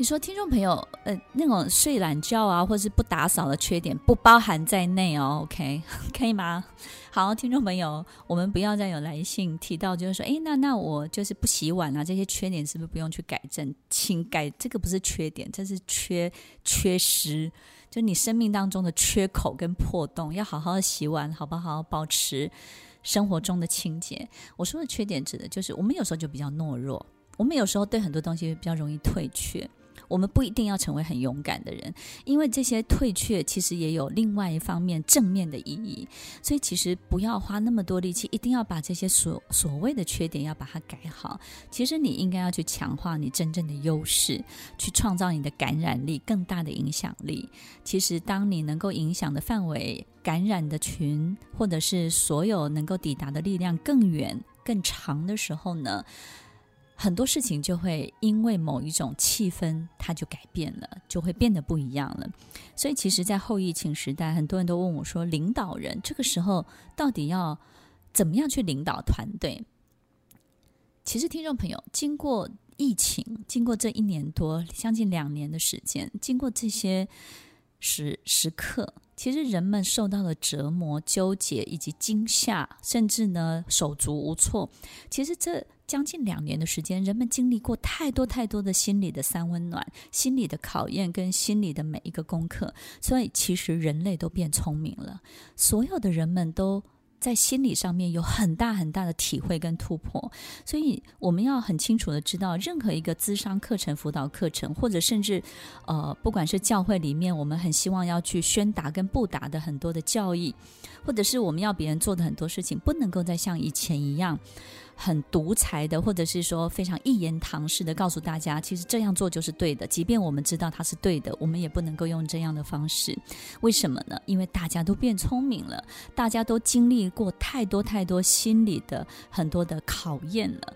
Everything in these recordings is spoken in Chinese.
你说，听众朋友，呃，那种睡懒觉啊，或是不打扫的缺点，不包含在内哦，OK，可以吗？好，听众朋友，我们不要再有来信提到，就是说，诶，那那我就是不洗碗啊，这些缺点是不是不用去改正？请改，这个不是缺点，这是缺缺失，就你生命当中的缺口跟破洞，要好好的洗碗，好不好？好保持生活中的清洁。我说的缺点指的就是，我们有时候就比较懦弱，我们有时候对很多东西比较容易退却。我们不一定要成为很勇敢的人，因为这些退却其实也有另外一方面正面的意义。所以其实不要花那么多力气，一定要把这些所所谓的缺点要把它改好。其实你应该要去强化你真正的优势，去创造你的感染力，更大的影响力。其实当你能够影响的范围、感染的群，或者是所有能够抵达的力量更远、更长的时候呢，很多事情就会因为某一种气氛，它就改变了，就会变得不一样了。所以，其实，在后疫情时代，很多人都问我说：“领导人这个时候到底要怎么样去领导团队？”其实，听众朋友，经过疫情，经过这一年多，将近两年的时间，经过这些时时刻，其实人们受到了折磨、纠结以及惊吓，甚至呢手足无措。其实这。将近两年的时间，人们经历过太多太多的心理的三温暖、心理的考验跟心理的每一个功课，所以其实人类都变聪明了。所有的人们都在心理上面有很大很大的体会跟突破，所以我们要很清楚的知道，任何一个咨商课程、辅导课程，或者甚至呃，不管是教会里面，我们很希望要去宣达跟布达的很多的教义，或者是我们要别人做的很多事情，不能够再像以前一样。很独裁的，或者是说非常一言堂式的告诉大家，其实这样做就是对的。即便我们知道它是对的，我们也不能够用这样的方式。为什么呢？因为大家都变聪明了，大家都经历过太多太多心理的很多的考验了。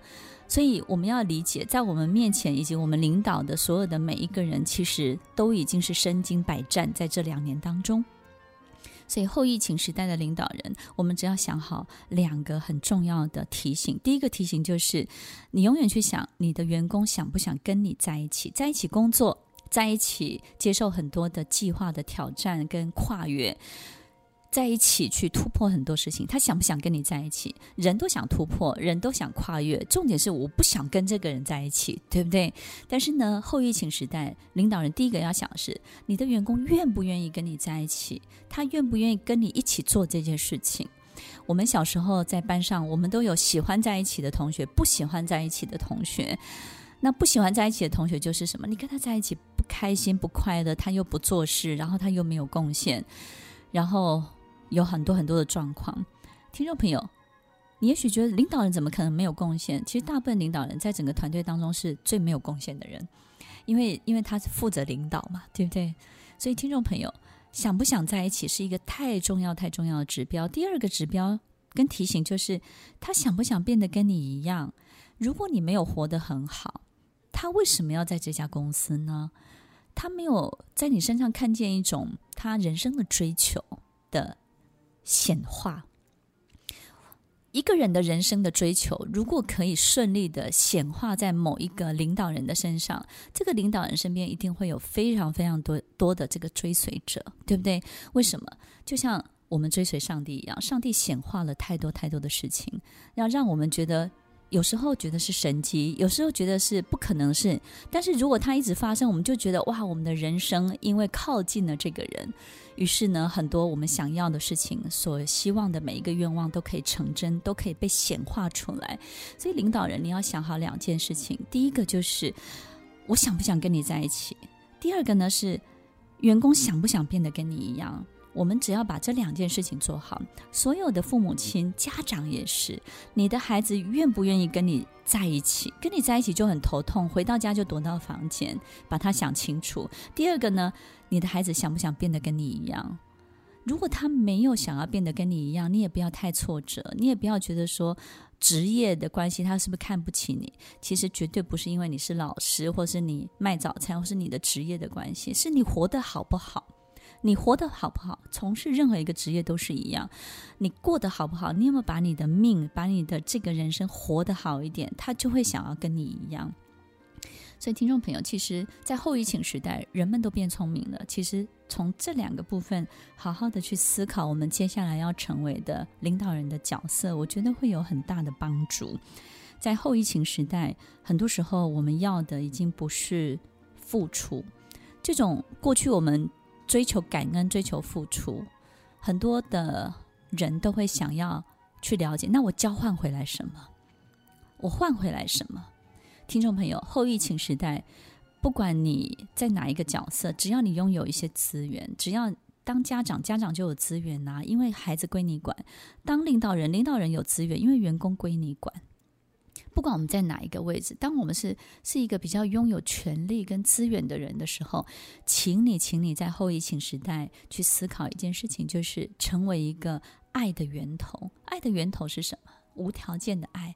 所以我们要理解，在我们面前以及我们领导的所有的每一个人，其实都已经是身经百战，在这两年当中。所以后疫情时代的领导人，我们只要想好两个很重要的提醒。第一个提醒就是，你永远去想你的员工想不想跟你在一起，在一起工作，在一起接受很多的计划的挑战跟跨越。在一起去突破很多事情，他想不想跟你在一起？人都想突破，人都想跨越。重点是我不想跟这个人在一起，对不对？但是呢，后疫情时代，领导人第一个要想的是，你的员工愿不愿意跟你在一起？他愿不愿意跟你一起做这件事情？我们小时候在班上，我们都有喜欢在一起的同学，不喜欢在一起的同学。那不喜欢在一起的同学就是什么？你跟他在一起不开心、不快乐，他又不做事，然后他又没有贡献，然后。有很多很多的状况，听众朋友，你也许觉得领导人怎么可能没有贡献？其实大部分领导人在整个团队当中是最没有贡献的人，因为因为他是负责领导嘛，对不对？所以听众朋友，想不想在一起是一个太重要太重要的指标。第二个指标跟提醒就是，他想不想变得跟你一样？如果你没有活得很好，他为什么要在这家公司呢？他没有在你身上看见一种他人生的追求的。显化一个人的人生的追求，如果可以顺利的显化在某一个领导人的身上，这个领导人身边一定会有非常非常多多的这个追随者，对不对？为什么？就像我们追随上帝一样，上帝显化了太多太多的事情，要让我们觉得。有时候觉得是神奇，有时候觉得是不可能是。但是如果它一直发生，我们就觉得哇，我们的人生因为靠近了这个人，于是呢，很多我们想要的事情，所希望的每一个愿望都可以成真，都可以被显化出来。所以领导人，你要想好两件事情：第一个就是我想不想跟你在一起；第二个呢是员工想不想变得跟你一样。我们只要把这两件事情做好，所有的父母亲、家长也是，你的孩子愿不愿意跟你在一起？跟你在一起就很头痛，回到家就躲到房间，把他想清楚。第二个呢，你的孩子想不想变得跟你一样？如果他没有想要变得跟你一样，你也不要太挫折，你也不要觉得说职业的关系他是不是看不起你？其实绝对不是因为你是老师，或是你卖早餐，或是你的职业的关系，是你活得好不好？你活得好不好？从事任何一个职业都是一样。你过得好不好？你有没有把你的命、把你的这个人生活得好一点？他就会想要跟你一样。所以，听众朋友，其实，在后疫情时代，人们都变聪明了。其实，从这两个部分好好的去思考，我们接下来要成为的领导人的角色，我觉得会有很大的帮助。在后疫情时代，很多时候我们要的已经不是付出，这种过去我们追求感恩、追求付出，很多的人都会想要去了解，那我交换回来什么？我换回来什么？听众朋友，后疫情时代，不管你在哪一个角色，只要你拥有一些资源，只要当家长，家长就有资源呐、啊，因为孩子归你管；当领导人，领导人有资源，因为员工归你管。不管我们在哪一个位置，当我们是是一个比较拥有权力跟资源的人的时候，请你，请你在后疫情时代去思考一件事情，就是成为一个爱的源头。爱的源头是什么？无条件的爱。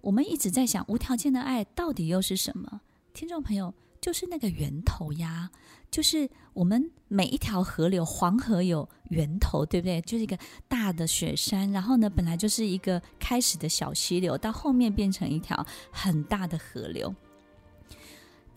我们一直在想，无条件的爱到底又是什么？听众朋友，就是那个源头呀，就是我们每一条河流，黄河有源头，对不对？就是一个大的雪山，然后呢，本来就是一个开始的小溪流，到后面变成一条很大的河流。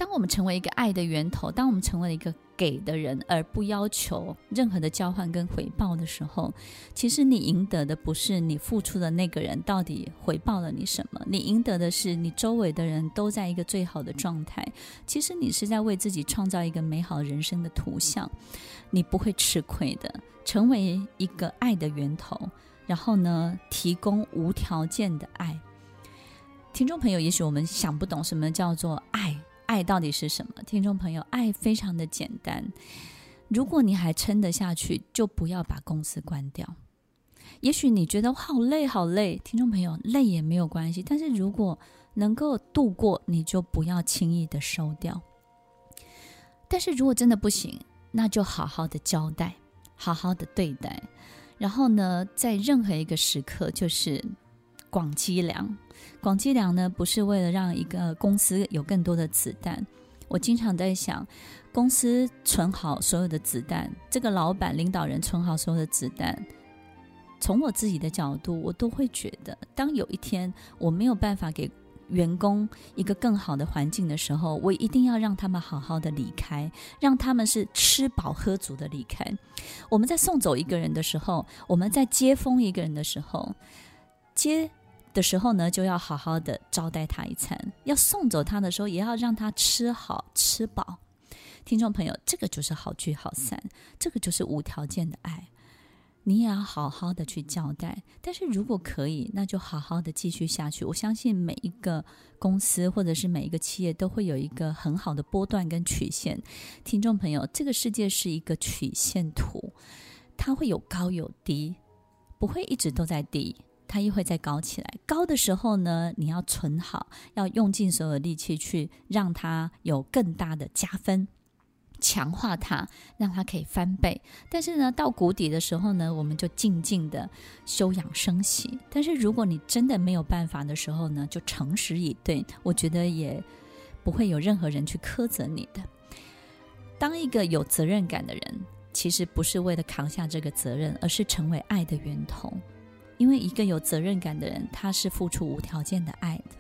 当我们成为一个爱的源头，当我们成为了一个给的人，而不要求任何的交换跟回报的时候，其实你赢得的不是你付出的那个人到底回报了你什么，你赢得的是你周围的人都在一个最好的状态。其实你是在为自己创造一个美好人生的图像，你不会吃亏的。成为一个爱的源头，然后呢，提供无条件的爱。听众朋友，也许我们想不懂什么叫做爱。爱到底是什么？听众朋友，爱非常的简单。如果你还撑得下去，就不要把公司关掉。也许你觉得好累好累，听众朋友，累也没有关系。但是如果能够度过，你就不要轻易的收掉。但是如果真的不行，那就好好的交代，好好的对待。然后呢，在任何一个时刻，就是。广积粮，广积粮呢，不是为了让一个公司有更多的子弹。我经常在想，公司存好所有的子弹，这个老板领导人存好所有的子弹。从我自己的角度，我都会觉得，当有一天我没有办法给员工一个更好的环境的时候，我一定要让他们好好的离开，让他们是吃饱喝足的离开。我们在送走一个人的时候，我们在接风一个人的时候，接。的时候呢，就要好好的招待他一餐；要送走他的时候，也要让他吃好吃饱。听众朋友，这个就是好聚好散，这个就是无条件的爱。你也要好好的去交代。但是如果可以，那就好好的继续下去。我相信每一个公司或者是每一个企业都会有一个很好的波段跟曲线。听众朋友，这个世界是一个曲线图，它会有高有低，不会一直都在低。它又会再高起来，高的时候呢，你要存好，要用尽所有力气去让它有更大的加分，强化它，让它可以翻倍。但是呢，到谷底的时候呢，我们就静静的休养生息。但是如果你真的没有办法的时候呢，就诚实以对，我觉得也不会有任何人去苛责你的。当一个有责任感的人，其实不是为了扛下这个责任，而是成为爱的源头。因为一个有责任感的人，他是付出无条件的爱的。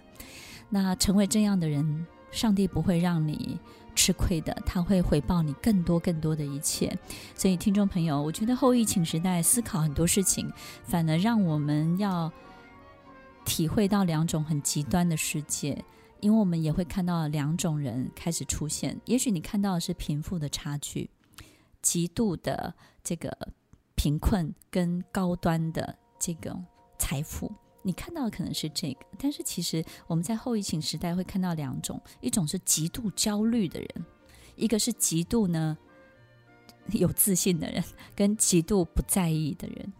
那成为这样的人，上帝不会让你吃亏的，他会回报你更多更多的一切。所以，听众朋友，我觉得后疫情时代思考很多事情，反而让我们要体会到两种很极端的世界，因为我们也会看到两种人开始出现。也许你看到的是贫富的差距，极度的这个贫困跟高端的。这个财富，你看到的可能是这个，但是其实我们在后疫情时代会看到两种，一种是极度焦虑的人，一个是极度呢有自信的人，跟极度不在意的人。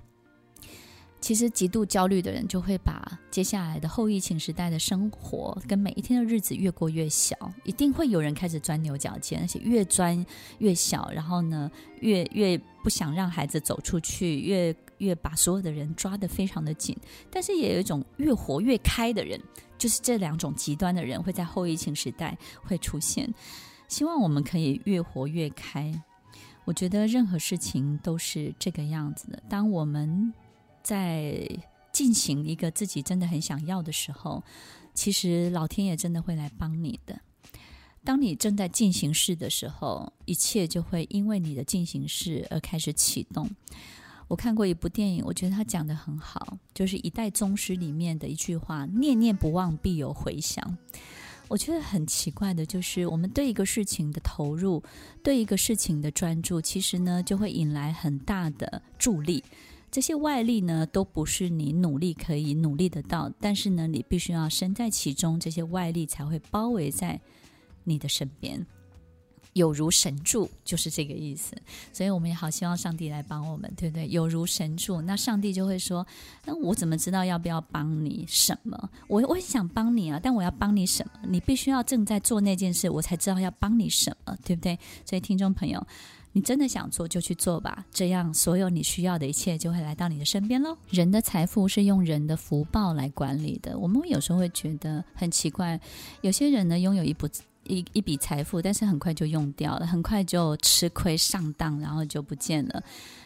其实极度焦虑的人就会把接下来的后疫情时代的生活跟每一天的日子越过越小，一定会有人开始钻牛角尖，而且越钻越小，然后呢，越越不想让孩子走出去，越越把所有的人抓得非常的紧。但是也有一种越活越开的人，就是这两种极端的人会在后疫情时代会出现。希望我们可以越活越开。我觉得任何事情都是这个样子的。当我们在进行一个自己真的很想要的时候，其实老天爷真的会来帮你的。当你正在进行式的时候，一切就会因为你的进行式而开始启动。我看过一部电影，我觉得他讲得很好，就是《一代宗师》里面的一句话：“念念不忘，必有回响。”我觉得很奇怪的，就是我们对一个事情的投入，对一个事情的专注，其实呢，就会引来很大的助力。这些外力呢，都不是你努力可以努力得到，但是呢，你必须要身在其中，这些外力才会包围在。你的身边有如神助，就是这个意思。所以我们也好希望上帝来帮我们，对不对？有如神助，那上帝就会说：“那我怎么知道要不要帮你什么？我我很想帮你啊，但我要帮你什么？你必须要正在做那件事，我才知道要帮你什么，对不对？所以听众朋友，你真的想做就去做吧，这样所有你需要的一切就会来到你的身边喽。人的财富是用人的福报来管理的。我们有时候会觉得很奇怪，有些人呢拥有一部。一一笔财富，但是很快就用掉了，很快就吃亏上当，然后就不见了。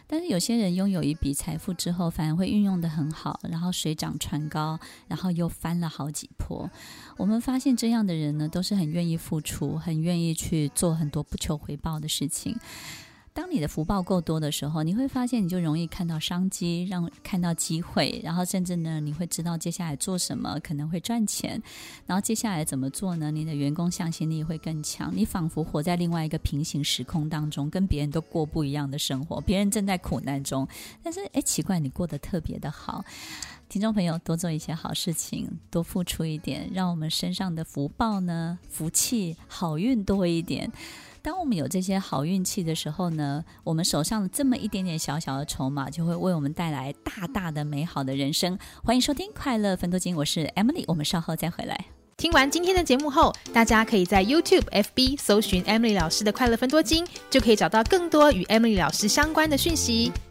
但是有些人拥有一笔财富之后，反而会运用得很好，然后水涨船高，然后又翻了好几波。我们发现这样的人呢，都是很愿意付出，很愿意去做很多不求回报的事情。当你的福报够多的时候，你会发现你就容易看到商机，让看到机会，然后甚至呢，你会知道接下来做什么可能会赚钱，然后接下来怎么做呢？你的员工向心力会更强，你仿佛活在另外一个平行时空当中，跟别人都过不一样的生活，别人正在苦难中，但是诶，奇怪，你过得特别的好。听众朋友，多做一些好事情，多付出一点，让我们身上的福报呢，福气、好运多一点。当我们有这些好运气的时候呢，我们手上这么一点点小小的筹码，就会为我们带来大大的美好的人生。欢迎收听《快乐分多金》，我是 Emily，我们稍后再回来。听完今天的节目后，大家可以在 YouTube、FB 搜寻 Emily 老师的《快乐分多金》，就可以找到更多与 Emily 老师相关的讯息。